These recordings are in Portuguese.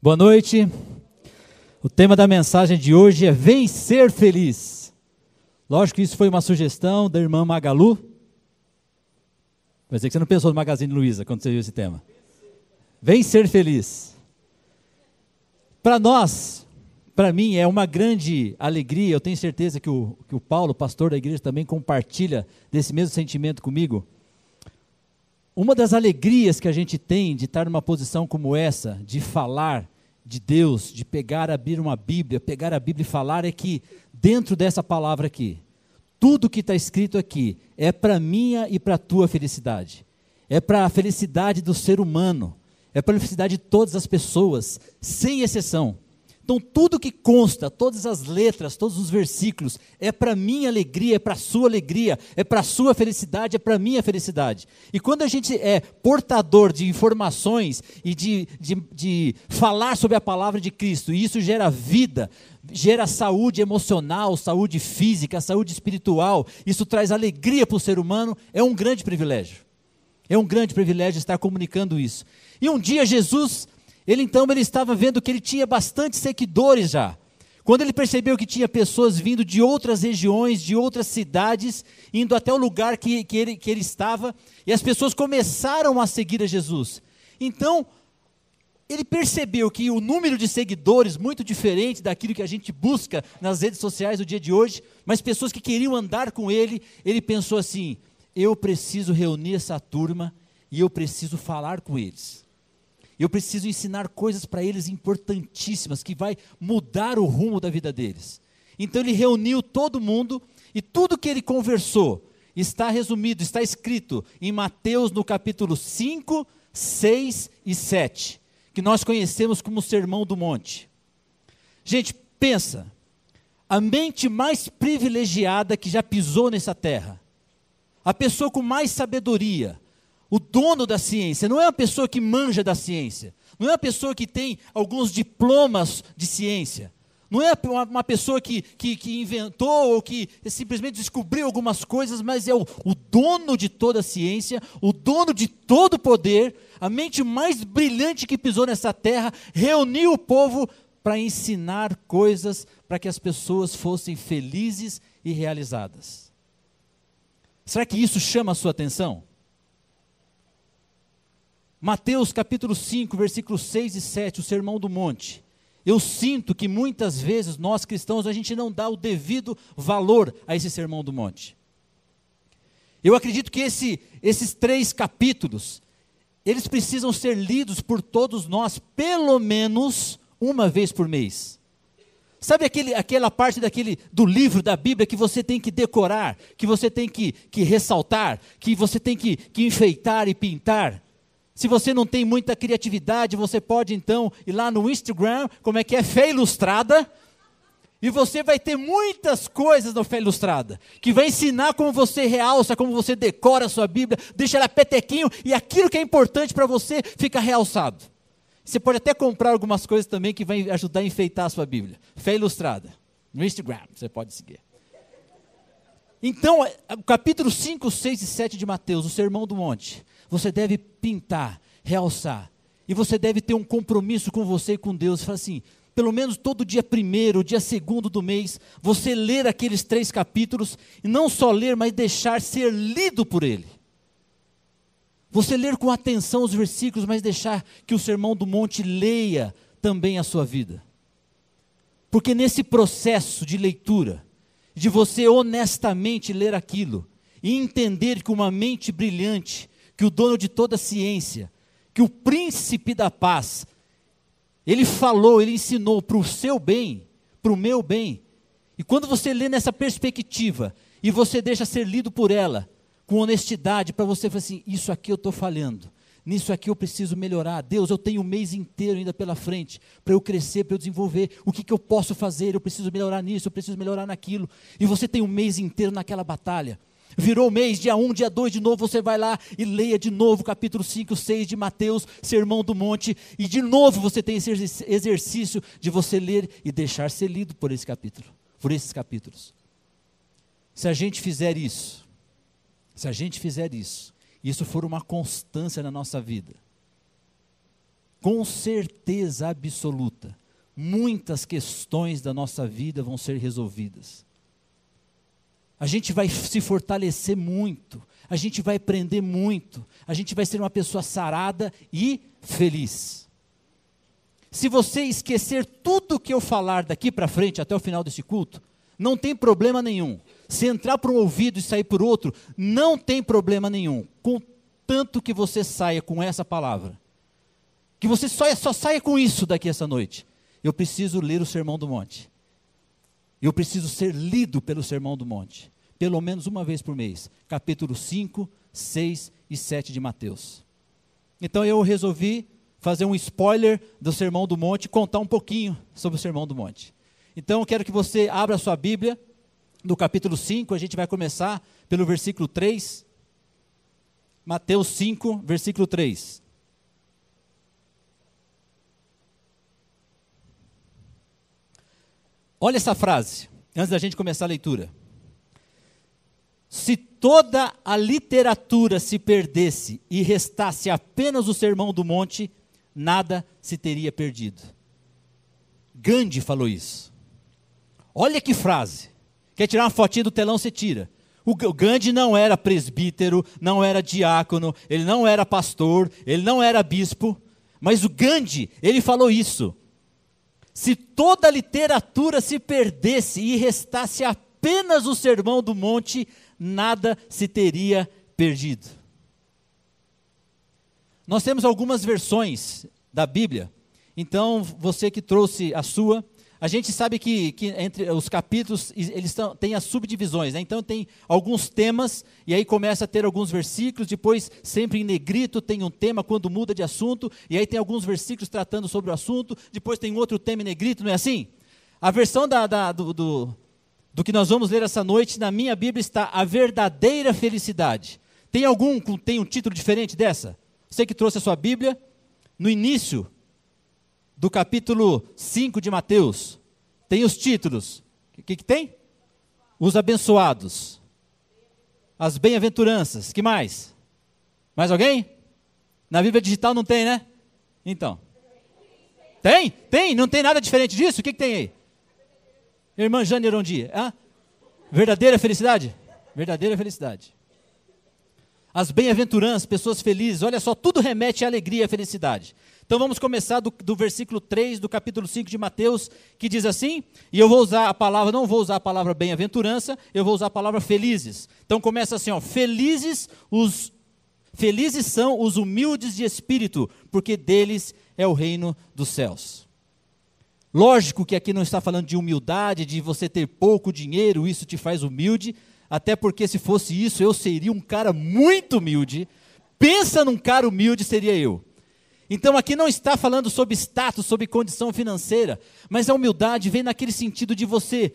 Boa noite. O tema da mensagem de hoje é Vencer Feliz. Lógico que isso foi uma sugestão da irmã Magalu. Vai dizer que você não pensou no Magazine Luiza quando você viu esse tema. Vencer Feliz. Para nós, para mim, é uma grande alegria. Eu tenho certeza que o, que o Paulo, pastor da igreja, também compartilha desse mesmo sentimento comigo uma das alegrias que a gente tem de estar numa posição como essa, de falar de Deus, de pegar, abrir uma Bíblia, pegar a Bíblia e falar, é que dentro dessa palavra aqui, tudo que está escrito aqui é para minha e para a tua felicidade. É para a felicidade do ser humano. É para a felicidade de todas as pessoas, sem exceção. Então, tudo que consta, todas as letras, todos os versículos, é para minha alegria, é para sua alegria, é para sua felicidade, é para minha felicidade. E quando a gente é portador de informações e de, de, de falar sobre a palavra de Cristo, e isso gera vida, gera saúde emocional, saúde física, saúde espiritual, isso traz alegria para o ser humano, é um grande privilégio. É um grande privilégio estar comunicando isso. E um dia Jesus ele então ele estava vendo que ele tinha bastante seguidores já. Quando ele percebeu que tinha pessoas vindo de outras regiões, de outras cidades, indo até o lugar que, que, ele, que ele estava, e as pessoas começaram a seguir a Jesus. Então, ele percebeu que o número de seguidores, muito diferente daquilo que a gente busca nas redes sociais no dia de hoje, mas pessoas que queriam andar com ele, ele pensou assim: eu preciso reunir essa turma e eu preciso falar com eles. Eu preciso ensinar coisas para eles importantíssimas que vai mudar o rumo da vida deles. Então ele reuniu todo mundo e tudo que ele conversou está resumido, está escrito em Mateus no capítulo 5, 6 e 7, que nós conhecemos como Sermão do Monte. Gente, pensa, a mente mais privilegiada que já pisou nessa terra, a pessoa com mais sabedoria, o dono da ciência não é uma pessoa que manja da ciência, não é uma pessoa que tem alguns diplomas de ciência, não é uma, pessoa que, que, que, inventou ou que simplesmente descobriu algumas coisas, mas é o, o dono de toda a ciência, o dono de todo o poder, a mente mais brilhante que pisou nessa terra, reuniu o povo para ensinar coisas para que as pessoas fossem felizes e realizadas. Será que isso chama a sua atenção? Mateus capítulo 5, versículos 6 e 7, o Sermão do Monte. Eu sinto que muitas vezes nós cristãos a gente não dá o devido valor a esse Sermão do Monte. Eu acredito que esse, esses três capítulos, eles precisam ser lidos por todos nós, pelo menos uma vez por mês. Sabe aquele, aquela parte daquele, do livro da Bíblia que você tem que decorar, que você tem que, que ressaltar, que você tem que, que enfeitar e pintar? Se você não tem muita criatividade, você pode então ir lá no Instagram, como é que é? Fé Ilustrada. E você vai ter muitas coisas no Fé Ilustrada, que vai ensinar como você realça, como você decora a sua Bíblia, deixa ela petequinho, e aquilo que é importante para você fica realçado. Você pode até comprar algumas coisas também que vai ajudar a enfeitar a sua Bíblia. Fé Ilustrada, no Instagram, você pode seguir. Então, o capítulo 5, 6 e 7 de Mateus, o Sermão do Monte, você deve pintar, realçar. E você deve ter um compromisso com você e com Deus. Fala assim, pelo menos todo dia primeiro, dia segundo do mês, você ler aqueles três capítulos, e não só ler, mas deixar ser lido por ele. Você ler com atenção os versículos, mas deixar que o Sermão do Monte leia também a sua vida. Porque nesse processo de leitura, de você honestamente ler aquilo e entender que uma mente brilhante que o dono de toda a ciência, que o príncipe da paz, ele falou, ele ensinou para o seu bem, para o meu bem. E quando você lê nessa perspectiva e você deixa ser lido por ela, com honestidade, para você falar assim: isso aqui eu estou falhando, nisso aqui eu preciso melhorar. Deus, eu tenho um mês inteiro ainda pela frente para eu crescer, para eu desenvolver. O que, que eu posso fazer? Eu preciso melhorar nisso, eu preciso melhorar naquilo. E você tem um mês inteiro naquela batalha virou mês, dia 1, dia 2, de novo você vai lá e leia de novo capítulo 5, 6 de Mateus, Sermão do Monte, e de novo você tem esse exercício de você ler e deixar ser lido por esse capítulo, por esses capítulos. Se a gente fizer isso, se a gente fizer isso, isso for uma constância na nossa vida, com certeza absoluta, muitas questões da nossa vida vão ser resolvidas. A gente vai se fortalecer muito, a gente vai aprender muito, a gente vai ser uma pessoa sarada e feliz. Se você esquecer tudo que eu falar daqui para frente, até o final desse culto, não tem problema nenhum. Se entrar por um ouvido e sair por outro, não tem problema nenhum. Contanto que você saia com essa palavra. Que você só, só saia com isso daqui essa noite. Eu preciso ler o Sermão do Monte. Eu preciso ser lido pelo Sermão do Monte. Pelo menos uma vez por mês. Capítulo 5, 6 e 7 de Mateus. Então eu resolvi fazer um spoiler do Sermão do Monte contar um pouquinho sobre o Sermão do Monte. Então eu quero que você abra a sua Bíblia no capítulo 5, a gente vai começar pelo versículo 3. Mateus 5, versículo 3. Olha essa frase, antes da gente começar a leitura. Se toda a literatura se perdesse e restasse apenas o Sermão do Monte, nada se teria perdido. Gandhi falou isso. Olha que frase. Quer tirar uma fotinha do telão, você tira. O Gandhi não era presbítero, não era diácono, ele não era pastor, ele não era bispo, mas o Gandhi, ele falou isso. Se toda a literatura se perdesse e restasse apenas o sermão do monte, nada se teria perdido. Nós temos algumas versões da Bíblia, então você que trouxe a sua, a gente sabe que, que entre os capítulos eles tão, têm as subdivisões, né? então tem alguns temas, e aí começa a ter alguns versículos, depois sempre em negrito tem um tema quando muda de assunto, e aí tem alguns versículos tratando sobre o assunto, depois tem outro tema em negrito, não é assim? A versão da, da, do, do, do que nós vamos ler essa noite, na minha Bíblia está a verdadeira felicidade. Tem algum tem um título diferente dessa? Você que trouxe a sua Bíblia, no início do capítulo 5 de Mateus, tem os títulos. O que, que tem? Os abençoados. As bem-aventuranças. que mais? Mais alguém? Na Bíblia digital não tem, né? Então. Tem? Tem? Não tem nada diferente disso? O que, que tem aí? Irmã Jane Erondi. Ah? Verdadeira felicidade? Verdadeira felicidade. As bem-aventuranças, pessoas felizes, olha só, tudo remete à alegria e à felicidade. Então vamos começar do, do, versículo 3 do capítulo 5 de Mateus, que diz assim, e eu vou usar a palavra, não vou usar a palavra bem-aventurança, eu vou usar a palavra felizes. Então começa assim, ó, felizes os felizes são os humildes de espírito, porque deles é o reino dos céus. Lógico que aqui não está falando de humildade, de você ter pouco dinheiro, isso te faz humilde, até porque se fosse isso, eu seria um cara muito humilde. Pensa num cara humilde, seria eu. Então aqui não está falando sobre status, sobre condição financeira, mas a humildade vem naquele sentido de você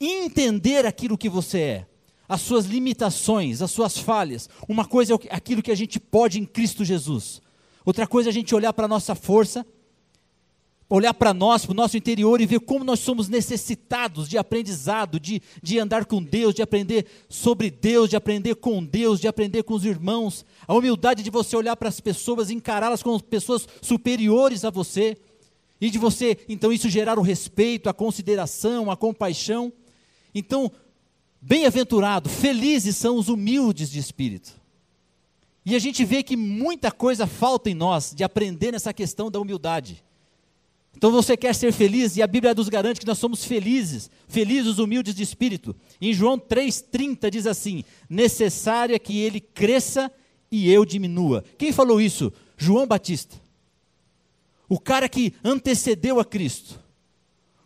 entender aquilo que você é, as suas limitações, as suas falhas. Uma coisa é aquilo que a gente pode em Cristo Jesus. Outra coisa é a gente olhar para a nossa força olhar para nós, para o nosso interior e ver como nós somos necessitados de aprendizado, de, de andar com Deus, de aprender sobre Deus, de aprender com Deus, de aprender com os irmãos. A humildade de você olhar para as pessoas, encará-las como pessoas superiores a você. E de você, então, isso gerar o respeito, a consideração, a compaixão. Então, bem-aventurado, felizes são os humildes de espírito. E a gente vê que muita coisa falta em nós de aprender nessa questão da humildade. Então você quer ser feliz e a Bíblia nos garante que nós somos felizes, felizes humildes de espírito. Em João 3:30 diz assim: "Necessário é que ele cresça e eu diminua". Quem falou isso? João Batista. O cara que antecedeu a Cristo.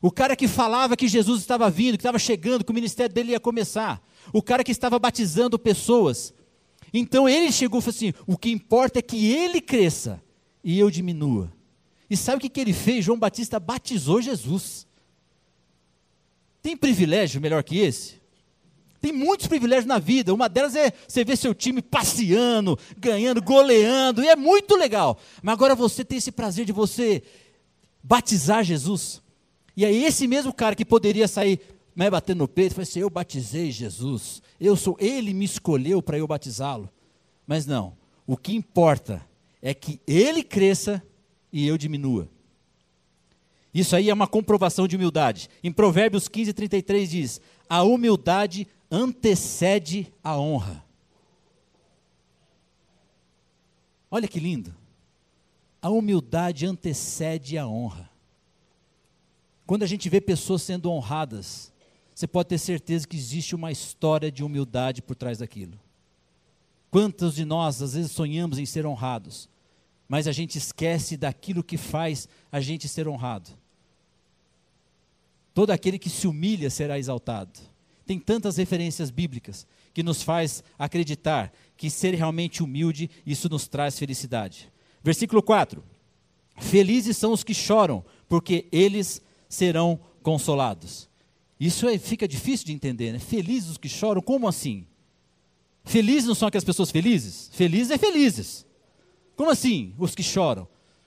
O cara que falava que Jesus estava vindo, que estava chegando, que o ministério dele ia começar. O cara que estava batizando pessoas. Então ele chegou e falou assim: "O que importa é que ele cresça e eu diminua". E sabe o que, que ele fez? João Batista batizou Jesus. Tem privilégio melhor que esse? Tem muitos privilégios na vida. Uma delas é você ver seu time passeando, ganhando, goleando, e é muito legal. Mas agora você tem esse prazer de você batizar Jesus. E aí esse mesmo cara que poderia sair né, batendo no peito, falou assim, eu batizei Jesus. Eu sou, ele me escolheu para eu batizá-lo. Mas não, o que importa é que ele cresça e eu diminua. Isso aí é uma comprovação de humildade. Em Provérbios 15, 33 diz: A humildade antecede a honra. Olha que lindo. A humildade antecede a honra. Quando a gente vê pessoas sendo honradas, você pode ter certeza que existe uma história de humildade por trás daquilo. Quantos de nós às vezes sonhamos em ser honrados, mas a gente esquece daquilo que faz a gente ser honrado. Todo aquele que se humilha será exaltado. Tem tantas referências bíblicas que nos faz acreditar que ser realmente humilde, isso nos traz felicidade. Versículo 4: Felizes são os que choram, porque eles serão consolados. Isso é, fica difícil de entender, né? Felizes os que choram, como assim? Felizes não são aquelas pessoas felizes? Felizes é felizes. Como assim, os que choram?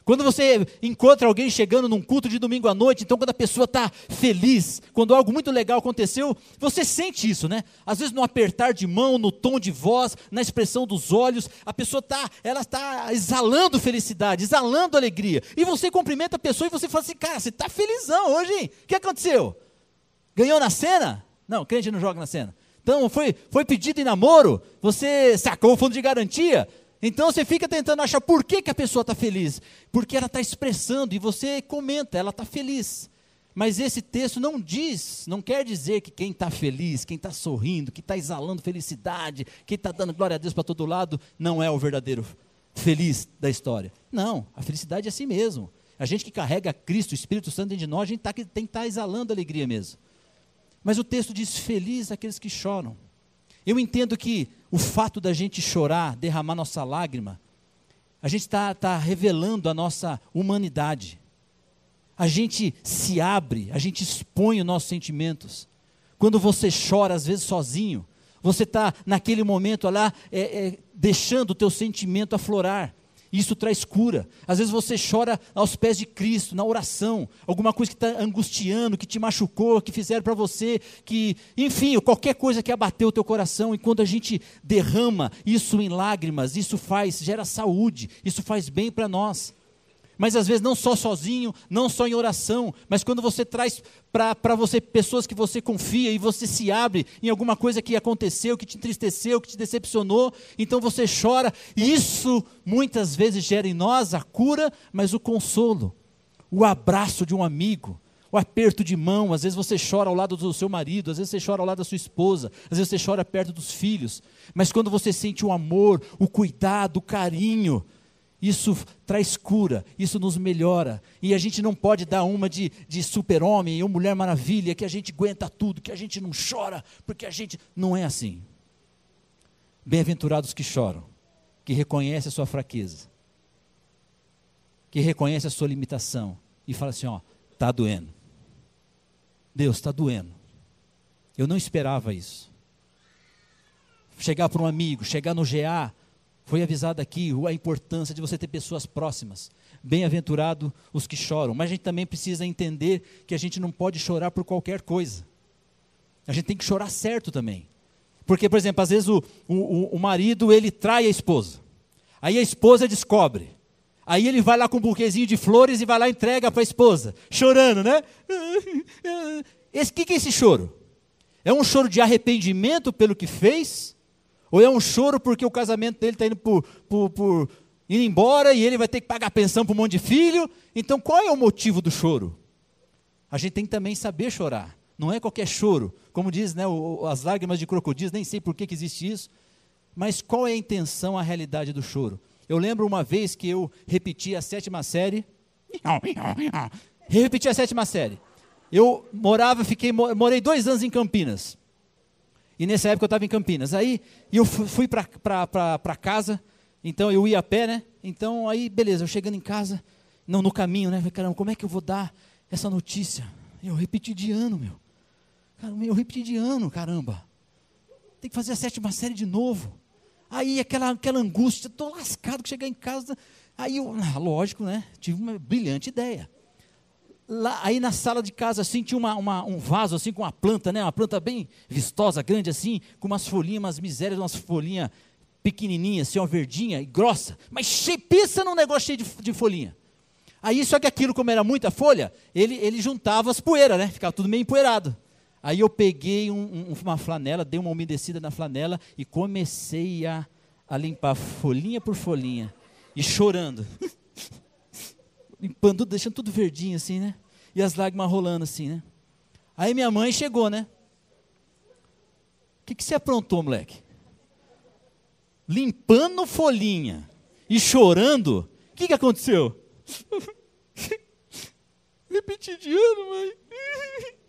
Quando você encontra alguém chegando num culto de domingo à noite, então quando a pessoa está feliz, quando algo muito legal aconteceu, você sente isso, né? Às vezes no apertar de mão, no tom de voz, na expressão dos olhos, a pessoa está, ela está exalando felicidade, exalando alegria. E você cumprimenta a pessoa e você fala assim, cara, você está felizão hoje, hein? O que aconteceu? Ganhou na cena? Não, crente não joga na cena. Então foi, foi pedido em namoro, você sacou o fundo de garantia, então você fica tentando achar por que, que a pessoa está feliz. Porque ela está expressando e você comenta, ela está feliz. Mas esse texto não diz, não quer dizer que quem está feliz, quem está sorrindo, que está exalando felicidade, quem está dando glória a Deus para todo lado, não é o verdadeiro feliz da história. Não, a felicidade é assim mesmo. A gente que carrega Cristo, o Espírito Santo dentro de nós, a gente tá, tem que estar tá exalando alegria mesmo. Mas o texto diz: Feliz aqueles que choram. Eu entendo que o fato da gente chorar, derramar nossa lágrima, a gente está tá revelando a nossa humanidade. A gente se abre, a gente expõe os nossos sentimentos. Quando você chora, às vezes sozinho, você está naquele momento lá, é, é, deixando o teu sentimento aflorar. Isso traz cura. Às vezes você chora aos pés de Cristo, na oração, alguma coisa que está angustiando, que te machucou, que fizeram para você, que, enfim, qualquer coisa que abateu o teu coração. E quando a gente derrama isso em lágrimas, isso faz, gera saúde, isso faz bem para nós mas às vezes não só sozinho, não só em oração, mas quando você traz para você pessoas que você confia e você se abre em alguma coisa que aconteceu, que te entristeceu, que te decepcionou, então você chora, e isso muitas vezes gera em nós a cura, mas o consolo, o abraço de um amigo, o aperto de mão, às vezes você chora ao lado do seu marido, às vezes você chora ao lado da sua esposa, às vezes você chora perto dos filhos, mas quando você sente o amor, o cuidado, o carinho, isso traz cura, isso nos melhora. E a gente não pode dar uma de, de super-homem ou mulher maravilha, que a gente aguenta tudo, que a gente não chora, porque a gente. Não é assim. Bem-aventurados que choram, que reconhecem a sua fraqueza, que reconhecem a sua limitação e falam assim: ó, está doendo. Deus, está doendo. Eu não esperava isso. Chegar para um amigo, chegar no GA, foi avisado aqui a importância de você ter pessoas próximas. Bem-aventurado os que choram. Mas a gente também precisa entender que a gente não pode chorar por qualquer coisa. A gente tem que chorar certo também. Porque, por exemplo, às vezes o, o, o marido ele trai a esposa. Aí a esposa descobre. Aí ele vai lá com um buquezinho de flores e vai lá e entrega para a esposa, chorando, né? O que, que é esse choro? É um choro de arrependimento pelo que fez? Ou é um choro porque o casamento dele está indo por, por, por indo embora e ele vai ter que pagar pensão para um monte de filho. Então qual é o motivo do choro? A gente tem que também saber chorar. Não é qualquer choro. Como diz né, o, as lágrimas de crocodilos, nem sei por que, que existe isso. Mas qual é a intenção, a realidade do choro? Eu lembro uma vez que eu repeti a sétima série. repeti a sétima série. Eu morava, fiquei, morei dois anos em Campinas. E nessa época eu estava em Campinas. Aí eu fui para casa, então eu ia a pé, né? Então aí, beleza, eu chegando em casa, não no caminho, né? Caramba, como é que eu vou dar essa notícia? Eu repeti de ano, meu. Caramba, eu repeti de ano, caramba. Tem que fazer a sétima série de novo. Aí aquela, aquela angústia, estou lascado que chegar em casa. Aí eu, ah, lógico, né? Tive uma brilhante ideia lá, aí na sala de casa, assim, tinha uma, uma, um vaso, assim, com uma planta, né? Uma planta bem vistosa, grande, assim, com umas folhinhas, umas misérias, umas folhinhas pequenininhas, assim, uma verdinha e grossa. Mas cheio, pensa num negócio cheio de, de folhinha. Aí, só que aquilo, como era muita folha, ele, ele juntava as poeiras, né? Ficava tudo meio empoeirado. Aí eu peguei um, um, uma flanela, dei uma umedecida na flanela e comecei a, a limpar folhinha por folhinha. E chorando. Limpando, deixando tudo verdinho assim, né? E as lágrimas rolando assim, né? Aí minha mãe chegou, né? O que, que você aprontou, moleque? Limpando folhinha e chorando, o que, que aconteceu? Repetidiano, mãe.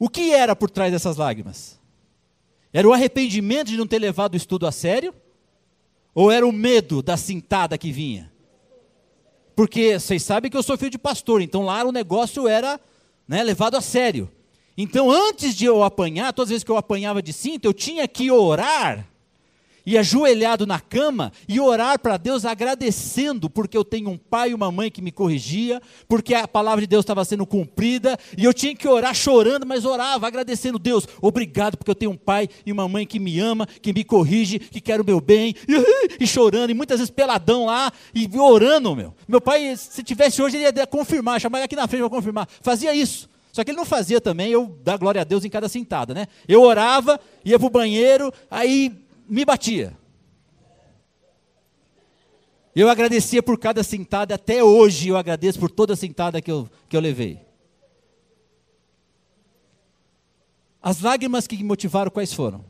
O que era por trás dessas lágrimas? Era o arrependimento de não ter levado o estudo a sério? Ou era o medo da cintada que vinha? Porque vocês sabem que eu sou filho de pastor, então lá o negócio era né, levado a sério. Então, antes de eu apanhar, todas as vezes que eu apanhava de cinto, eu tinha que orar e ajoelhado na cama e orar para Deus agradecendo, porque eu tenho um pai e uma mãe que me corrigia, porque a palavra de Deus estava sendo cumprida, e eu tinha que orar chorando, mas orava, agradecendo Deus, obrigado, porque eu tenho um pai e uma mãe que me ama, que me corrige, que quer o meu bem, e, e chorando, e muitas vezes peladão lá, e orando, meu. Meu pai, se tivesse hoje, ele ia confirmar, chamar aqui na frente para confirmar. Fazia isso. Só que ele não fazia também eu dar glória a Deus em cada sentada, né? Eu orava, ia para o banheiro, aí me batia. Eu agradecia por cada sentada, até hoje eu agradeço por toda sentada que eu, que eu levei. As lágrimas que me motivaram, quais foram?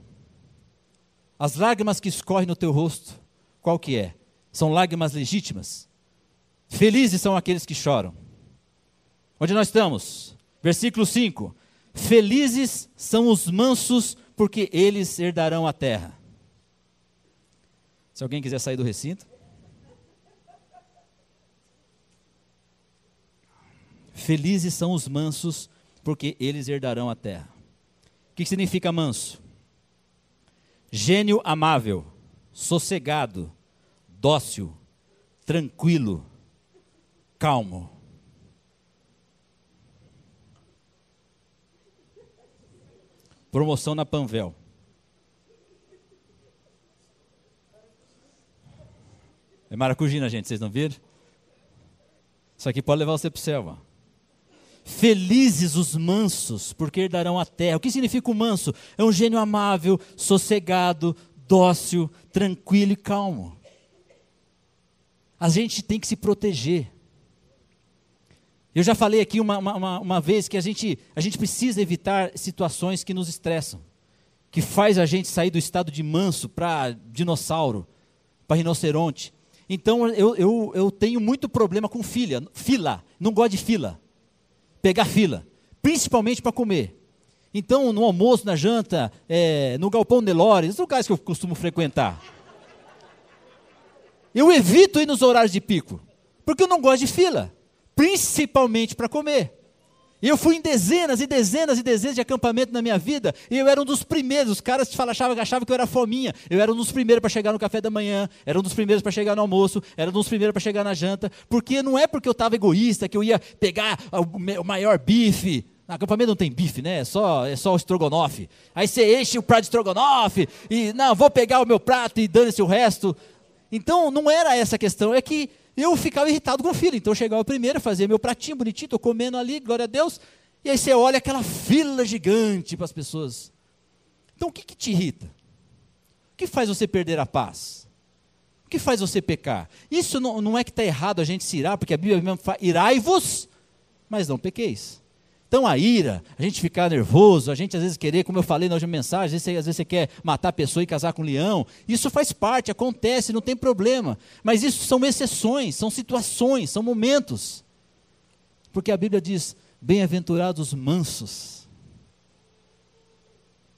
As lágrimas que escorrem no teu rosto, qual que é? São lágrimas legítimas? Felizes são aqueles que choram. Onde nós estamos? Versículo 5: Felizes são os mansos, porque eles herdarão a terra. Se alguém quiser sair do recinto. Felizes são os mansos, porque eles herdarão a terra. O que significa manso? Gênio amável, sossegado, dócil, tranquilo, calmo. Promoção na Panvel. É maracujina, gente, vocês não viram? Isso aqui pode levar você para o céu. Mano. Felizes os mansos, porque herdarão a terra. O que significa o manso? É um gênio amável, sossegado, dócil, tranquilo e calmo. A gente tem que se proteger. Eu já falei aqui uma, uma, uma vez que a gente, a gente precisa evitar situações que nos estressam, que faz a gente sair do estado de manso para dinossauro, para rinoceronte. Então eu, eu, eu tenho muito problema com filha, fila, não gosto de fila. Pegar fila, principalmente para comer. Então, no almoço, na janta, é, no galpão Nelore, os lugares que eu costumo frequentar. Eu evito ir nos horários de pico, porque eu não gosto de fila, principalmente para comer. E eu fui em dezenas e dezenas e dezenas de acampamento na minha vida, e eu era um dos primeiros. Os caras achavam, achavam que eu era fominha. Eu era um dos primeiros para chegar no café da manhã, era um dos primeiros para chegar no almoço, era um dos primeiros para chegar na janta, porque não é porque eu estava egoísta que eu ia pegar o maior bife. No acampamento não tem bife, né? É só, é só o estrogonofe. Aí você enche o prato de estrogonofe, e não, vou pegar o meu prato e dane-se o resto. Então não era essa a questão, é que eu ficava irritado com o filho. Então eu chegava primeiro, fazia meu pratinho bonitinho, estou comendo ali, glória a Deus. E aí você olha aquela fila gigante para as pessoas. Então o que, que te irrita? O que faz você perder a paz? O que faz você pecar? Isso não, não é que está errado a gente se irar, porque a Bíblia mesmo fala, irai-vos, mas não pequeis. Então a ira, a gente ficar nervoso, a gente às vezes querer, como eu falei na última mensagem, às vezes, você, quer matar a pessoa e casar com um leão. Isso faz parte, acontece, não tem problema. Mas isso são exceções, são situações, são momentos. Porque a Bíblia diz: bem-aventurados mansos.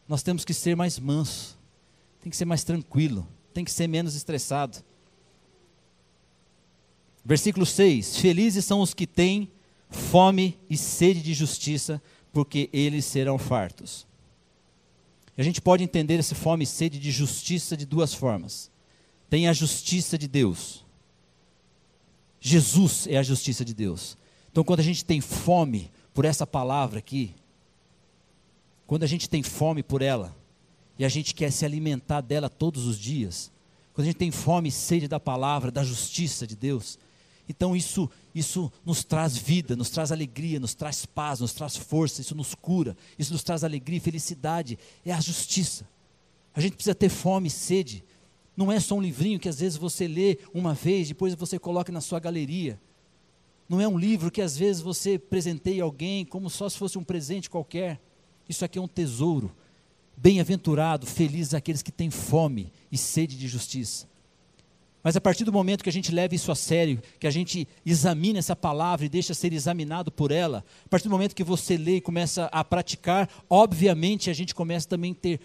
Nós temos que ser mais manso, tem que ser mais tranquilo, tem que ser menos estressado. Versículo 6: Felizes são os que têm fome e sede de justiça, porque eles serão fartos. A gente pode entender essa fome e sede de justiça de duas formas. Tem a justiça de Deus. Jesus é a justiça de Deus. Então, quando a gente tem fome por essa palavra aqui, quando a gente tem fome por ela, e a gente quer se alimentar dela todos os dias, quando a gente tem fome e sede da palavra, da justiça de Deus, Então isso, isso nos traz vida, nos traz alegria, nos traz paz, nos traz força, isso nos cura, isso nos traz alegria e felicidade. É a justiça. A gente precisa ter fome e sede. Não é só um livrinho que às vezes você lê uma vez, depois você coloca na sua galeria. Não é um livro que às vezes você presenteia alguém como só se fosse um presente qualquer. Isso aqui é um tesouro. Bem-aventurado, felizes aqueles que têm fome e sede de justiça. Mas a partir do momento que a gente leva isso a sério, que a gente examina essa palavra e deixa ser examinado por ela, a partir do momento que você lê e começa a praticar, obviamente a gente começa também a ter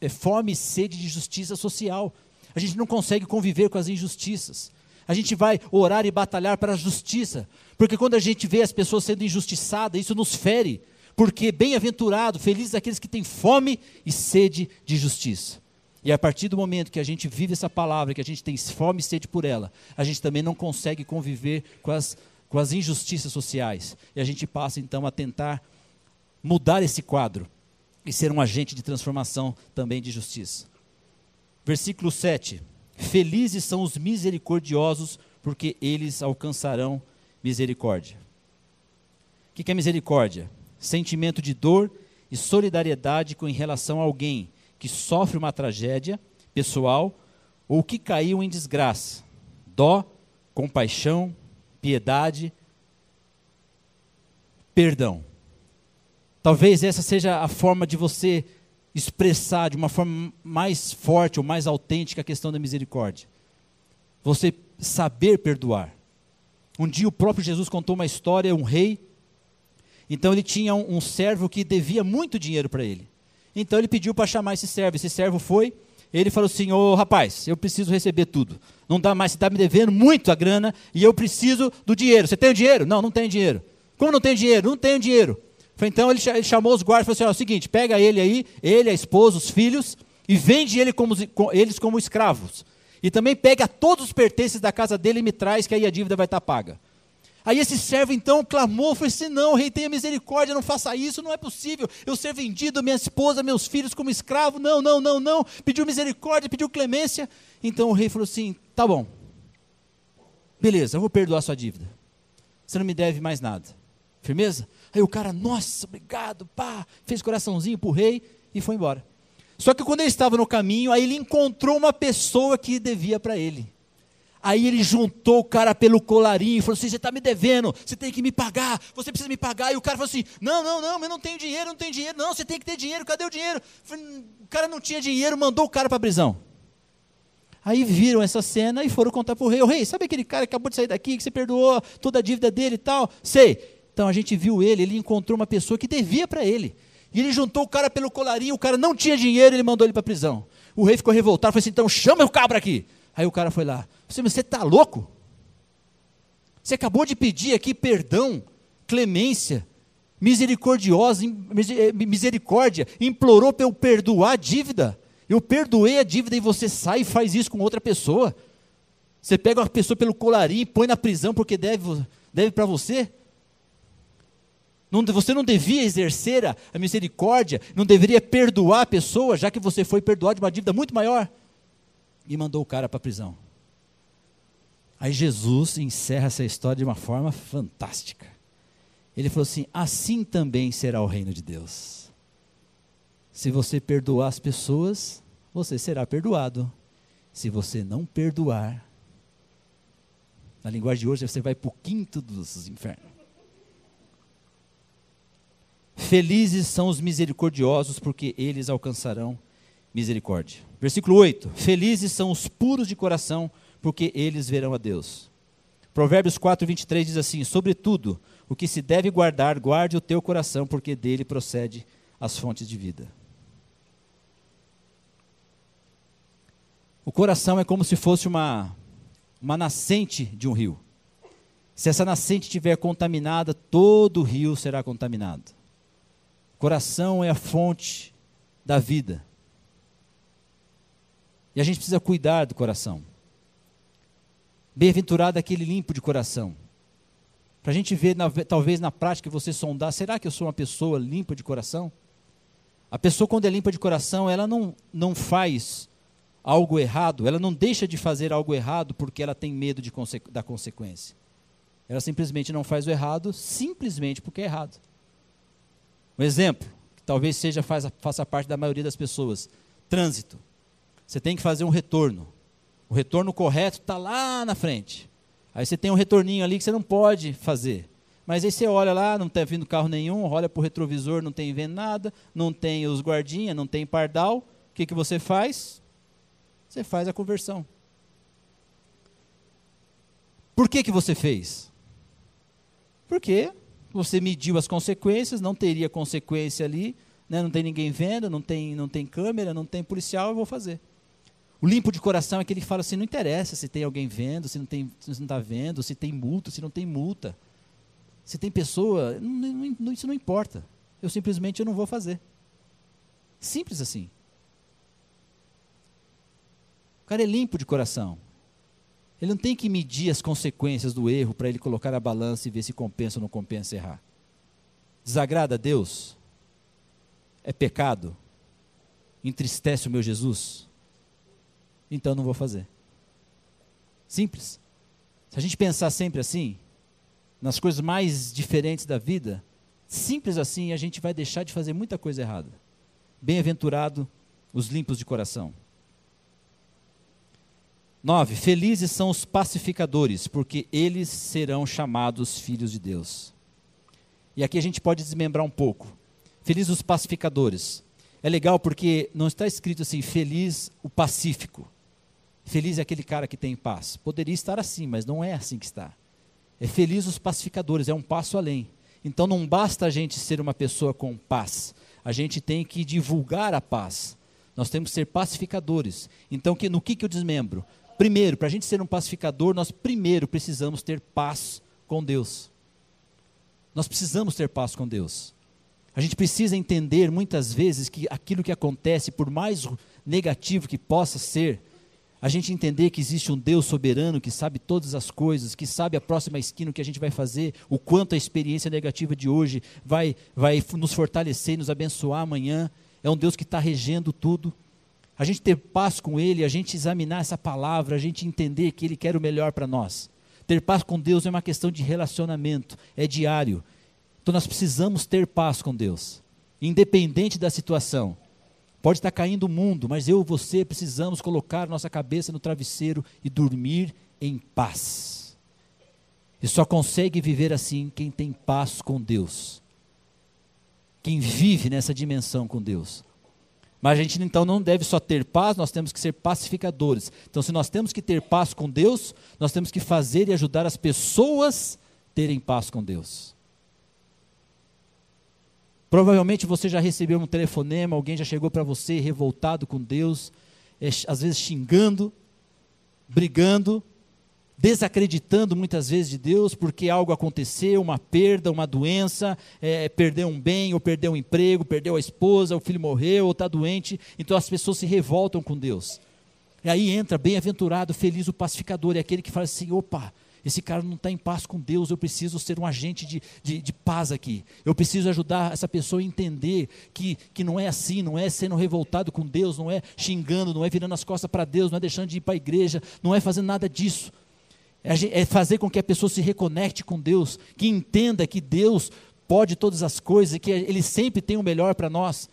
é, fome e sede de justiça social. A gente não consegue conviver com as injustiças. A gente vai orar e batalhar para a justiça, porque quando a gente vê as pessoas sendo injustiçadas, isso nos fere. Porque bem-aventurado, felizes aqueles que têm fome e sede de justiça. E a partir do momento que a gente vive essa palavra, que a gente tem fome e sede por ela, a gente também não consegue conviver com as, com as injustiças sociais. E a gente passa então a tentar mudar esse quadro e ser um agente de transformação também de justiça. Versículo 7. Felizes são os misericordiosos, porque eles alcançarão misericórdia. O que é misericórdia? Sentimento de dor e solidariedade com em relação a alguém que sofre uma tragédia pessoal ou que caiu em desgraça. Dó, compaixão, piedade, perdão. Talvez essa seja a forma de você expressar de uma forma mais forte ou mais autêntica a questão da misericórdia. Você saber perdoar. Um dia o próprio Jesus contou uma história, um rei. Então ele tinha um, um servo que devia muito dinheiro para ele. Então ele pediu para chamar esse servo. Esse servo foi, ele falou assim: Ô rapaz, eu preciso receber tudo. Não dá mais, você está me devendo muito a grana e eu preciso do dinheiro. Você tem o dinheiro? Não, não tenho dinheiro. Como não tem dinheiro? Não tenho dinheiro. Então ele chamou os guardas e falou assim: ó, é o seguinte, pega ele aí, ele, a esposa, os filhos, e vende ele como, eles como escravos. E também pega todos os pertences da casa dele e me traz, que aí a dívida vai estar tá paga. Aí esse servo então clamou, foi assim: Não, rei, tenha misericórdia, não faça isso, não é possível. Eu ser vendido, minha esposa, meus filhos como escravo, não, não, não, não. Pediu misericórdia, pediu clemência. Então o rei falou assim: Tá bom, beleza, eu vou perdoar sua dívida. Você não me deve mais nada. Firmeza? Aí o cara, nossa, obrigado, pá, fez coraçãozinho para o rei e foi embora. Só que quando ele estava no caminho, aí ele encontrou uma pessoa que devia para ele. Aí ele juntou o cara pelo colarinho e falou assim: Você está me devendo, você tem que me pagar, você precisa me pagar. E o cara falou assim: Não, não, não, eu não tenho dinheiro, não tenho dinheiro, não, você tem que ter dinheiro, cadê o dinheiro? O cara não tinha dinheiro, mandou o cara para a prisão. Aí viram essa cena e foram contar para o rei: O rei, sabe aquele cara que acabou de sair daqui, que você perdoou toda a dívida dele e tal? Sei. Então a gente viu ele, ele encontrou uma pessoa que devia para ele. E ele juntou o cara pelo colarinho, o cara não tinha dinheiro, ele mandou ele para a prisão. O rei ficou revoltado, falou assim: Então chama o cabra aqui. Aí o cara foi lá. Você, você está louco? Você acabou de pedir aqui perdão, clemência, misericordiosa, eh, misericórdia, implorou para eu perdoar a dívida. Eu perdoei a dívida e você sai e faz isso com outra pessoa. Você pega uma pessoa pelo colarinho e põe na prisão porque deve, deve para você. Não, você não devia exercer a, a misericórdia, não deveria perdoar a pessoa, já que você foi perdoado de uma dívida muito maior e mandou o cara para a prisão. Aí Jesus encerra essa história de uma forma fantástica. Ele falou assim: assim também será o reino de Deus. Se você perdoar as pessoas, você será perdoado. Se você não perdoar, na linguagem de hoje, você vai para o quinto dos infernos. Felizes são os misericordiosos, porque eles alcançarão misericórdia. Versículo 8: Felizes são os puros de coração, porque eles verão a Deus. Provérbios 4, 23 diz assim: Sobretudo, o que se deve guardar, guarde o teu coração, porque dele procede as fontes de vida. O coração é como se fosse uma, uma nascente de um rio. Se essa nascente estiver contaminada, todo o rio será contaminado. O coração é a fonte da vida. E a gente precisa cuidar do coração. Bem-aventurado aquele limpo de coração. Para a gente ver, na, talvez na prática, você sondar, será que eu sou uma pessoa limpa de coração? A pessoa, quando é limpa de coração, ela não, não faz algo errado, ela não deixa de fazer algo errado porque ela tem medo de, da consequência. Ela simplesmente não faz o errado, simplesmente porque é errado. Um exemplo, que talvez seja faça parte da maioria das pessoas: trânsito. Você tem que fazer um retorno. O retorno correto está lá na frente. Aí você tem um retorninho ali que você não pode fazer. Mas aí você olha lá, não está vindo carro nenhum, olha para o retrovisor, não tem vendo nada, não tem os guardinhas, não tem pardal. O que, que você faz? Você faz a conversão. Por que, que você fez? Porque você mediu as consequências, não teria consequência ali, né? não tem ninguém vendo, não tem, não tem câmera, não tem policial, eu vou fazer. O limpo de coração é que fala assim: não interessa se tem alguém vendo, se não está vendo, se tem multa, se não tem multa. Se tem pessoa, não, não, isso não importa. Eu simplesmente eu não vou fazer. Simples assim. O cara é limpo de coração. Ele não tem que medir as consequências do erro para ele colocar a balança e ver se compensa ou não compensa errar. Desagrada a Deus? É pecado? Entristece o meu Jesus? Então não vou fazer. Simples. Se a gente pensar sempre assim, nas coisas mais diferentes da vida, simples assim, a gente vai deixar de fazer muita coisa errada. Bem-aventurado os limpos de coração. 9. Felizes são os pacificadores, porque eles serão chamados filhos de Deus. E aqui a gente pode desmembrar um pouco. Felizes os pacificadores. É legal porque não está escrito assim, feliz o pacífico. Feliz é aquele cara que tem paz. Poderia estar assim, mas não é assim que está. É feliz os pacificadores, é um passo além. Então não basta a gente ser uma pessoa com paz, a gente tem que divulgar a paz. Nós temos que ser pacificadores. Então que, no que, que eu desmembro? Primeiro, para a gente ser um pacificador, nós primeiro precisamos ter paz com Deus. Nós precisamos ter paz com Deus. A gente precisa entender muitas vezes que aquilo que acontece, por mais negativo que possa ser, a gente entender que existe um Deus soberano que sabe todas as coisas, que sabe a próxima esquina que a gente vai fazer, o quanto a experiência negativa de hoje vai, vai nos fortalecer, nos abençoar amanhã. É um Deus que está regendo tudo. A gente ter paz com Ele, a gente examinar essa palavra, a gente entender que Ele quer o melhor para nós. Ter paz com Deus é uma questão de relacionamento, é diário. Então nós precisamos ter paz com Deus, independente da situação. Pode estar caindo o mundo, mas eu e você precisamos colocar nossa cabeça no travesseiro e dormir em paz. E só consegue viver assim quem tem paz com Deus. Quem vive nessa dimensão com Deus. Mas a gente então não deve só ter paz, nós temos que ser pacificadores. Então, se nós temos que ter paz com Deus, nós temos que fazer e ajudar as pessoas terem paz com Deus. Provavelmente você já recebeu um telefonema, alguém já chegou para você revoltado com Deus, é, às vezes xingando, brigando, desacreditando muitas vezes de Deus porque algo aconteceu, uma perda, uma doença, é, perdeu um bem, ou perdeu um emprego, perdeu a esposa, o filho morreu, ou está doente. Então as pessoas se revoltam com Deus. E aí entra bem-aventurado, feliz o pacificador, é aquele que fala assim: opa, esse cara não está em paz com Deus, eu preciso ser um agente de, de, de, paz aqui. Eu preciso ajudar essa pessoa a entender que, que não é assim, não é sendo revoltado com Deus, não é xingando, não é virando as costas para Deus, não é deixando de ir para a igreja, não é fazendo nada disso. É, é fazer com que a pessoa se reconecte com Deus, que entenda que Deus pode todas as coisas e que Ele sempre tem o melhor para nós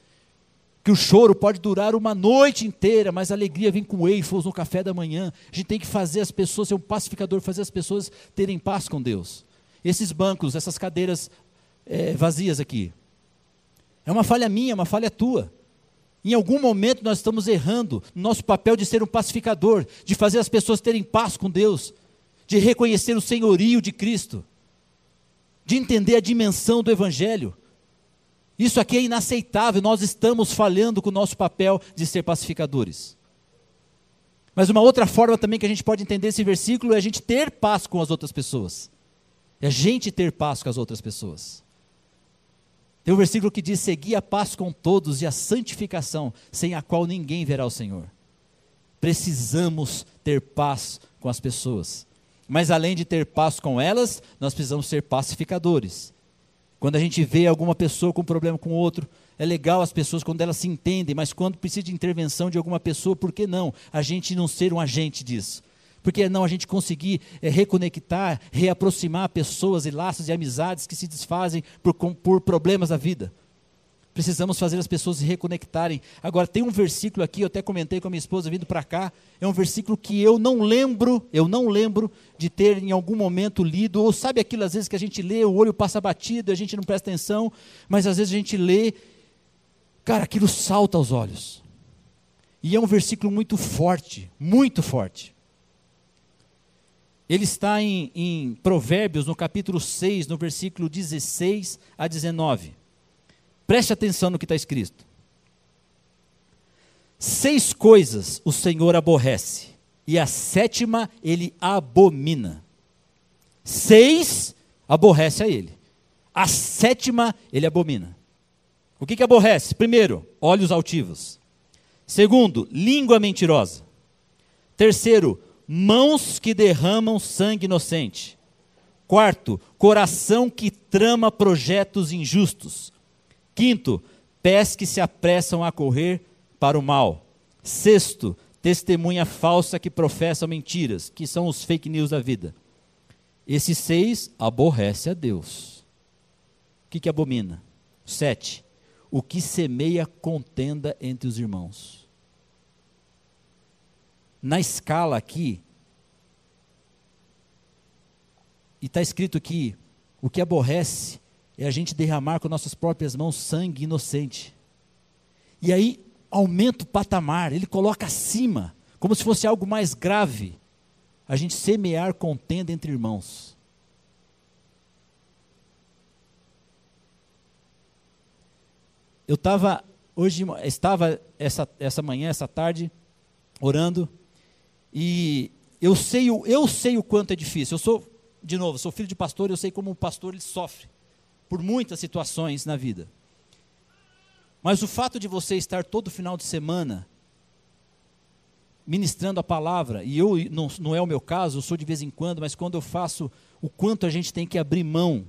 que o choro pode durar uma noite inteira, mas a alegria vem com waffles no café da manhã. A gente tem que fazer as pessoas, ser um pacificador, fazer as pessoas terem paz com Deus. Esses bancos, essas cadeiras é, vazias aqui, é uma falha minha, uma falha tua. Em algum momento nós estamos errando no nosso papel de ser um pacificador, de fazer as pessoas terem paz com Deus, de reconhecer o senhorio de Cristo, de entender a dimensão do Evangelho. Isso aqui é inaceitável, nós estamos falhando com o nosso papel de ser pacificadores. Mas uma outra forma também que a gente pode entender esse versículo é a gente ter paz com as outras pessoas. É a gente ter paz com as outras pessoas. Tem um versículo que diz: Segui a paz com todos e a santificação, sem a qual ninguém verá o Senhor. Precisamos ter paz com as pessoas. Mas além de ter paz com elas, nós precisamos ser pacificadores. Quando a gente vê alguma pessoa com problema com outro, é legal as pessoas quando elas se entendem, mas quando precisa de intervenção de alguma pessoa, por que não? A gente não ser um agente disso. porque não a gente conseguir é, reconectar, reaproximar pessoas e laços e amizades que se desfazem por, por problemas da vida. Precisamos fazer as pessoas se reconectarem. Agora, tem um versículo aqui, eu até comentei com a minha esposa vindo para cá, é um versículo que eu não lembro, eu não lembro de ter em algum momento lido, ou sabe aquilo às vezes que a gente lê, o olho passa batido, a gente não presta atenção, mas às vezes a gente lê, cara, aquilo salta aos olhos. E é um versículo muito forte, muito forte. Ele está em, em Provérbios, no capítulo 6, no versículo 16 a 19. Preste atenção no que está escrito. Seis coisas o Senhor aborrece, e a sétima ele abomina. Seis aborrece a ele, a sétima ele abomina. O que, que aborrece? Primeiro, olhos altivos. Segundo, língua mentirosa. Terceiro, mãos que derramam sangue inocente. Quarto, coração que trama projetos injustos. Quinto, pés que se apressam a correr para o mal. Sexto, testemunha falsa que professa mentiras, que são os fake news da vida. Esses seis aborrece a Deus. O que, que abomina? Sete, o que semeia contenda entre os irmãos. Na escala aqui, e está escrito aqui, o que aborrece é a gente derramar com nossas próprias mãos sangue inocente. E aí aumenta o patamar, ele coloca acima, como se fosse algo mais grave, a gente semear contenda entre irmãos. Eu estava hoje estava essa, essa manhã, essa tarde, orando, e eu sei, eu sei o quanto é difícil. Eu sou, de novo, sou filho de pastor, eu sei como o pastor ele sofre por muitas situações na vida. Mas o fato de você estar todo final de semana ministrando a palavra, e eu não, não é o meu caso, eu sou de vez em quando, mas quando eu faço, o quanto a gente tem que abrir mão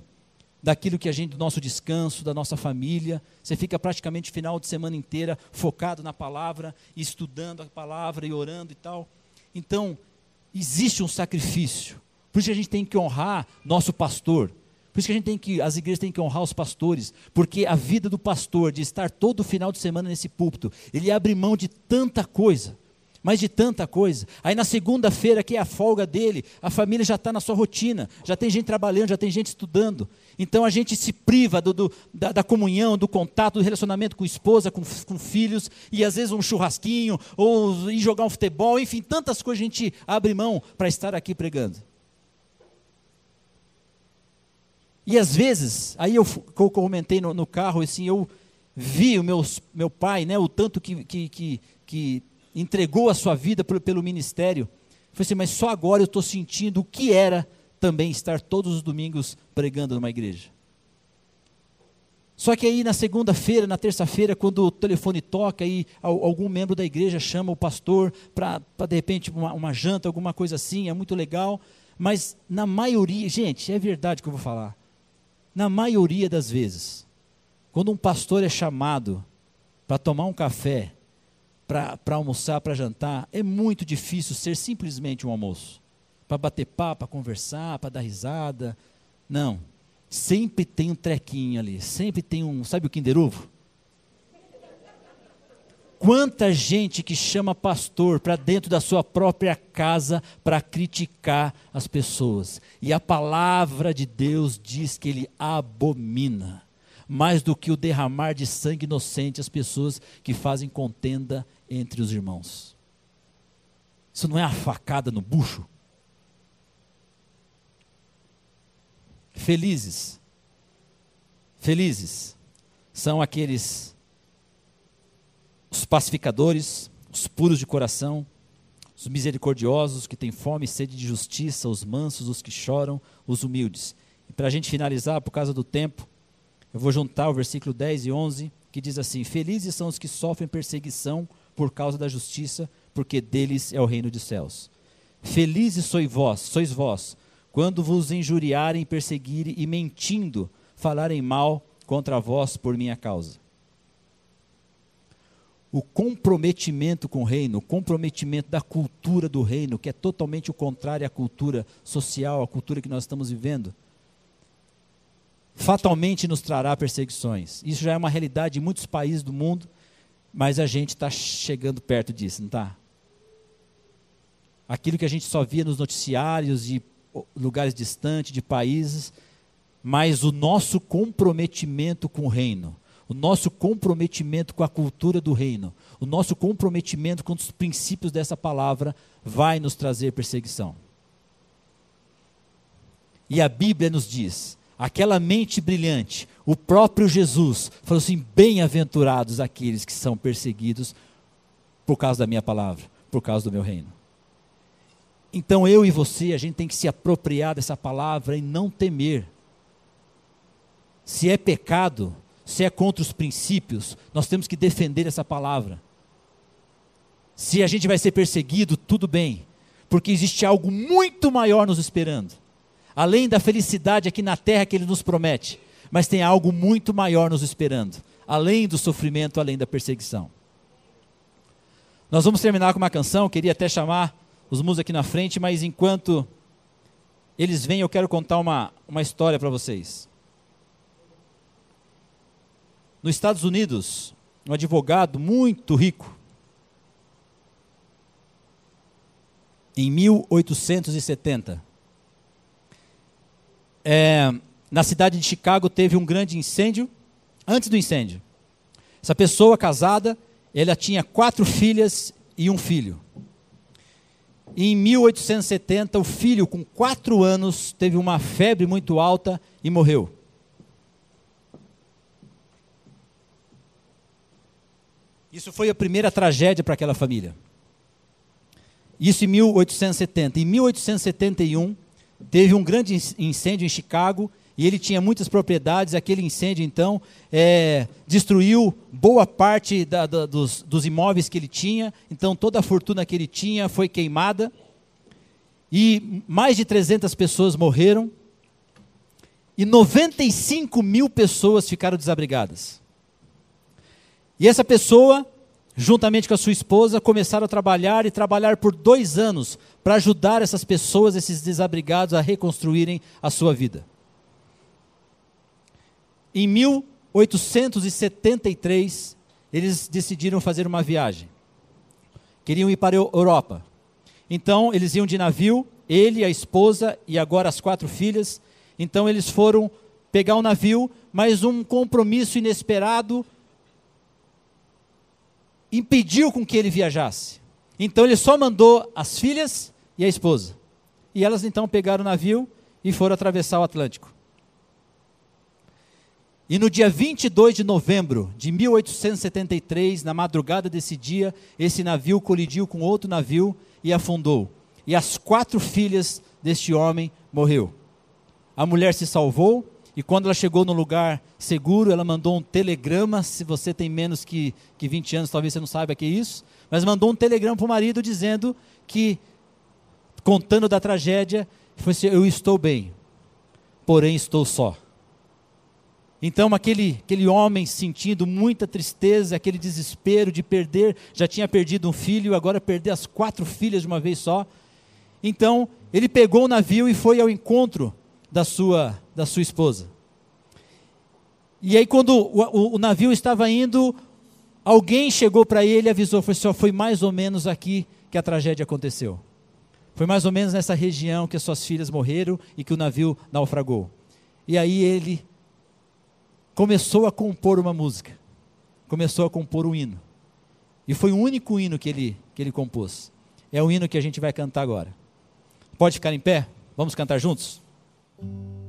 daquilo que a gente, do nosso descanso, da nossa família, você fica praticamente final de semana inteira focado na palavra, estudando a palavra e orando e tal. Então, existe um sacrifício. Por isso a gente tem que honrar nosso pastor. Por isso que a gente tem que, as igrejas têm que honrar os pastores, porque a vida do pastor, de estar todo final de semana nesse púlpito, ele abre mão de tanta coisa, mas de tanta coisa. Aí na segunda-feira, que é a folga dele, a família já está na sua rotina, já tem gente trabalhando, já tem gente estudando. Então a gente se priva do, do, da, da, comunhão, do contato, do relacionamento com esposa, com, com filhos, e às vezes um churrasquinho, ou ir jogar um futebol, enfim, tantas coisas a gente abre mão para estar aqui pregando. E às vezes, aí eu, comentei no, no carro, assim, eu vi o meu, meu pai, né, o tanto que, que, que, que entregou a sua vida pelo, pelo ministério. Falei assim, mas só agora eu estou sentindo o que era também estar todos os domingos pregando numa igreja. Só que aí na segunda-feira, na terça-feira, quando o telefone toca e algum membro da igreja chama o pastor para de repente uma, uma, janta, alguma coisa assim, é muito legal. Mas na maioria, gente, é verdade que eu vou falar. Na maioria das vezes, quando um pastor é chamado para tomar um café, para almoçar, para jantar, é muito difícil ser simplesmente um almoço. Para bater papo, para conversar, para dar risada. Não. Sempre tem um trequinho ali. Sempre tem um. Sabe o Kinder Ovo? Quanta gente que chama pastor para dentro da sua própria casa para criticar as pessoas. E a palavra de Deus diz que ele abomina mais do que o derramar de sangue inocente as pessoas que fazem contenda entre os irmãos. Isso não é a facada no bucho? Felizes, felizes são aqueles os pacificadores, os puros de coração, os misericordiosos, que têm fome e sede de justiça, os mansos, os que choram, os humildes. E para a gente finalizar, por causa do tempo, eu vou juntar o versículo 10 e 11, que diz assim: Felizes são os que sofrem perseguição por causa da justiça, porque deles é o reino dos céus. Felizes sois vós, sois vós, quando vos injuriarem, perseguirem e mentindo falarem mal contra vós por minha causa. O comprometimento com o reino, o comprometimento da cultura do reino, que é totalmente o contrário à cultura social, à cultura que nós estamos vivendo, fatalmente nos trará perseguições. Isso já é uma realidade em muitos países do mundo, mas a gente está chegando perto disso, não está? Aquilo que a gente só via nos noticiários de lugares distantes, de países, mas o nosso comprometimento com o reino, o nosso comprometimento com a cultura do reino, o nosso comprometimento com os princípios dessa palavra vai nos trazer perseguição. E a Bíblia nos diz: aquela mente brilhante, o próprio Jesus, falou assim: bem-aventurados aqueles que são perseguidos por causa da minha palavra, por causa do meu reino. Então eu e você, a gente tem que se apropriar dessa palavra e não temer. Se é pecado, se é contra os princípios, nós temos que defender essa palavra. Se a gente vai ser perseguido, tudo bem, porque existe algo muito maior nos esperando. Além da felicidade aqui na terra que ele nos promete, mas tem algo muito maior nos esperando, além do sofrimento, além da perseguição. Nós vamos terminar com uma canção, queria até chamar os músicos aqui na frente, mas enquanto eles vêm, eu quero contar uma, uma história para vocês. Nos Estados Unidos, um advogado muito rico, em 1870, é, na cidade de Chicago teve um grande incêndio. Antes do incêndio, essa pessoa casada, ela tinha quatro filhas e um filho. E em 1870, o filho, com quatro anos, teve uma febre muito alta e morreu. Isso foi a primeira tragédia para aquela família. Isso em 1870. Em 1871, teve um grande incêndio em Chicago e ele tinha muitas propriedades. Aquele incêndio, então, é, destruiu boa parte da, da, dos, dos imóveis que ele tinha. Então, toda a fortuna que ele tinha foi queimada. E mais de 300 pessoas morreram. E 95 mil pessoas ficaram desabrigadas. E essa pessoa, juntamente com a sua esposa, começaram a trabalhar e trabalhar por dois anos para ajudar essas pessoas, esses desabrigados, a reconstruírem a sua vida. Em 1873, eles decidiram fazer uma viagem. Queriam ir para a Europa. Então, eles iam de navio, ele, a esposa e agora as quatro filhas. Então, eles foram pegar o um navio, mas um compromisso inesperado impediu com que ele viajasse. Então ele só mandou as filhas e a esposa. E elas então pegaram o navio e foram atravessar o Atlântico. E no dia 22 de novembro de 1873, na madrugada desse dia, esse navio colidiu com outro navio e afundou. E as quatro filhas deste homem morreu. A mulher se salvou, e quando ela chegou no lugar seguro, ela mandou um telegrama. Se você tem menos que, que 20 anos, talvez você não saiba que é isso. Mas mandou um telegrama para o marido dizendo que, contando da tragédia, foi assim, eu estou bem, porém estou só. Então aquele, aquele homem sentindo muita tristeza, aquele desespero de perder, já tinha perdido um filho, agora perder as quatro filhas de uma vez só. Então ele pegou o navio e foi ao encontro da sua, da sua esposa. E aí, quando o, o, o navio estava indo, alguém chegou para ele e avisou: foi, só, foi mais ou menos aqui que a tragédia aconteceu. Foi mais ou menos nessa região que as suas filhas morreram e que o navio naufragou. E aí ele começou a compor uma música, começou a compor um hino. E foi o único hino que ele, que ele compôs. É o hino que a gente vai cantar agora. Pode ficar em pé? Vamos cantar juntos? Música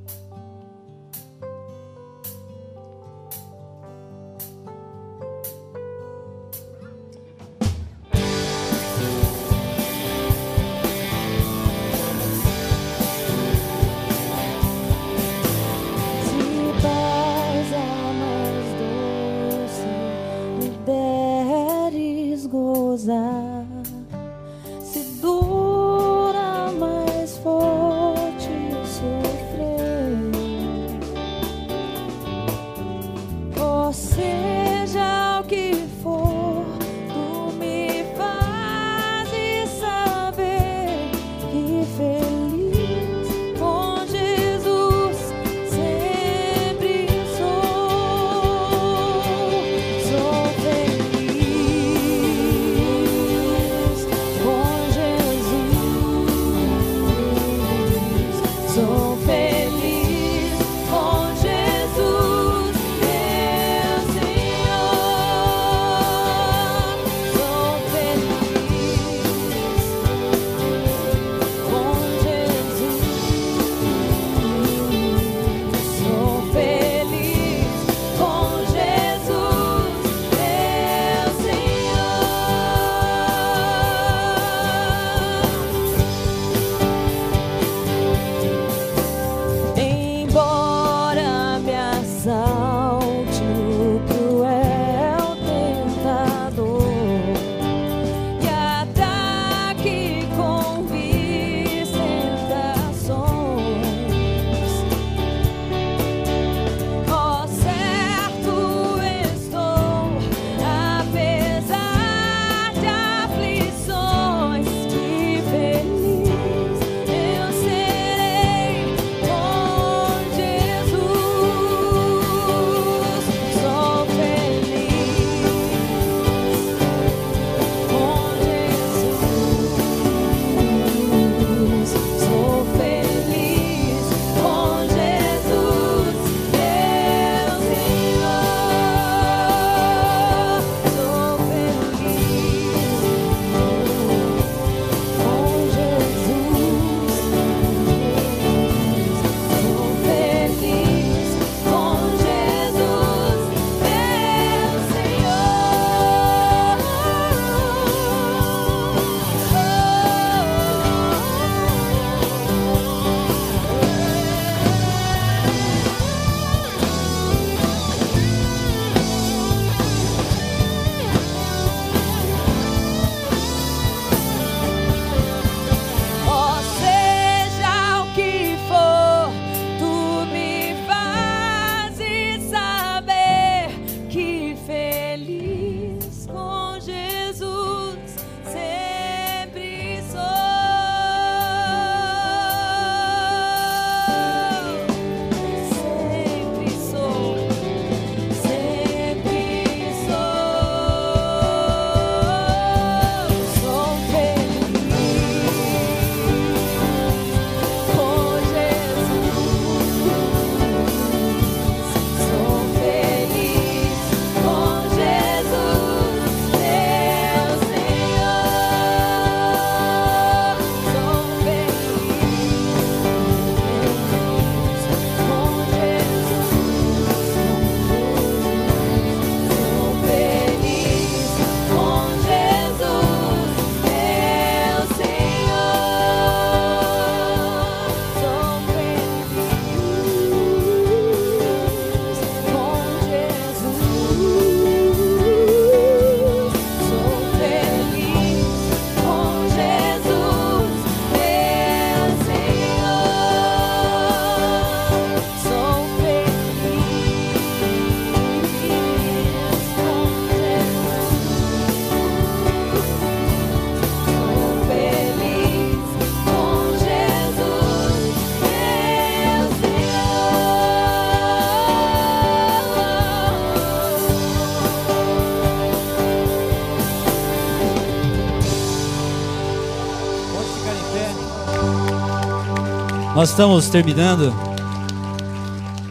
Nós estamos terminando.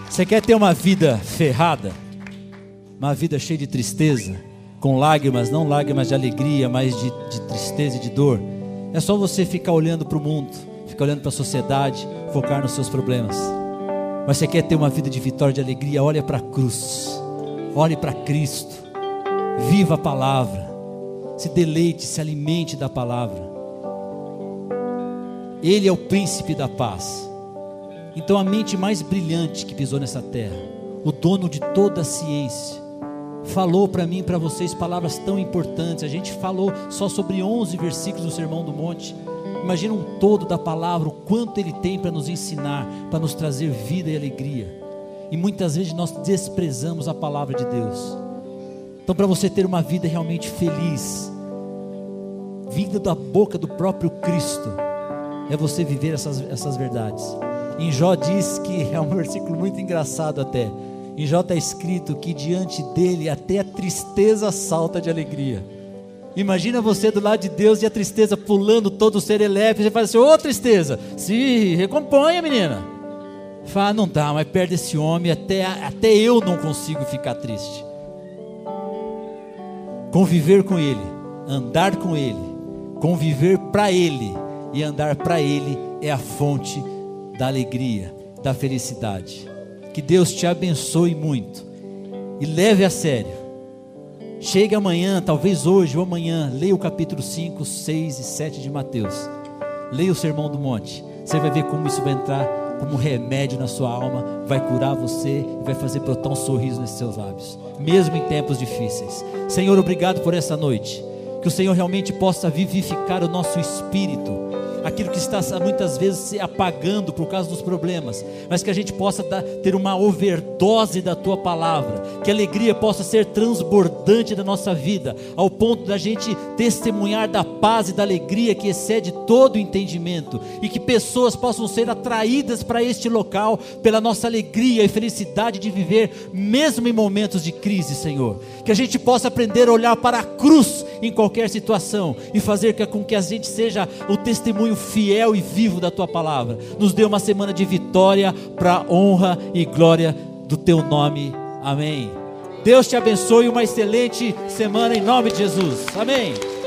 Você quer ter uma vida ferrada? Uma vida cheia de tristeza? Com lágrimas, não lágrimas de alegria, mas de, de tristeza e de dor? É só você ficar olhando para o mundo, ficar olhando para a sociedade, focar nos seus problemas. Mas você quer ter uma vida de vitória, de alegria? Olha para a cruz, olhe para Cristo, viva a palavra, se deleite, se alimente da palavra. Ele é o príncipe da paz. Então, a mente mais brilhante que pisou nessa terra, o dono de toda a ciência, falou para mim e para vocês palavras tão importantes. A gente falou só sobre 11 versículos do Sermão do Monte. Imagina um todo da palavra, o quanto ele tem para nos ensinar, para nos trazer vida e alegria. E muitas vezes nós desprezamos a palavra de Deus. Então, para você ter uma vida realmente feliz, vinda da boca do próprio Cristo, é você viver essas, essas verdades. Em Jó diz que é um versículo muito engraçado até. Em Jó está escrito que diante dele até a tristeza salta de alegria. Imagina você do lado de Deus e a tristeza pulando todo o serelepe. Você fala assim: Ô oh, tristeza, se recomponha, menina. Fala, não dá, mas perde esse homem, até, até eu não consigo ficar triste. Conviver com Ele, andar com Ele, conviver para Ele e andar para Ele é a fonte da alegria, da felicidade. Que Deus te abençoe muito e leve a sério. Chegue amanhã, talvez hoje ou amanhã, leia o capítulo 5, 6 e 7 de Mateus. Leia o Sermão do Monte. Você vai ver como isso vai entrar como remédio na sua alma, vai curar você e vai fazer brotar um sorriso nesses seus lábios, mesmo em tempos difíceis. Senhor, obrigado por essa noite. Que o Senhor realmente possa vivificar o nosso espírito aquilo que está muitas vezes se apagando por causa dos problemas, mas que a gente possa dar, ter uma overdose da tua palavra, que a alegria possa ser transbordante da nossa vida, ao ponto da gente testemunhar da paz e da alegria que excede todo o entendimento, e que pessoas possam ser atraídas para este local pela nossa alegria e felicidade de viver, mesmo em momentos de crise, Senhor. Que a gente possa aprender a olhar para a cruz em qualquer situação e fazer com que a gente seja o testemunho fiel e vivo da tua palavra. Nos dê uma semana de vitória para honra e glória do teu nome. Amém. Deus te abençoe uma excelente semana em nome de Jesus. Amém.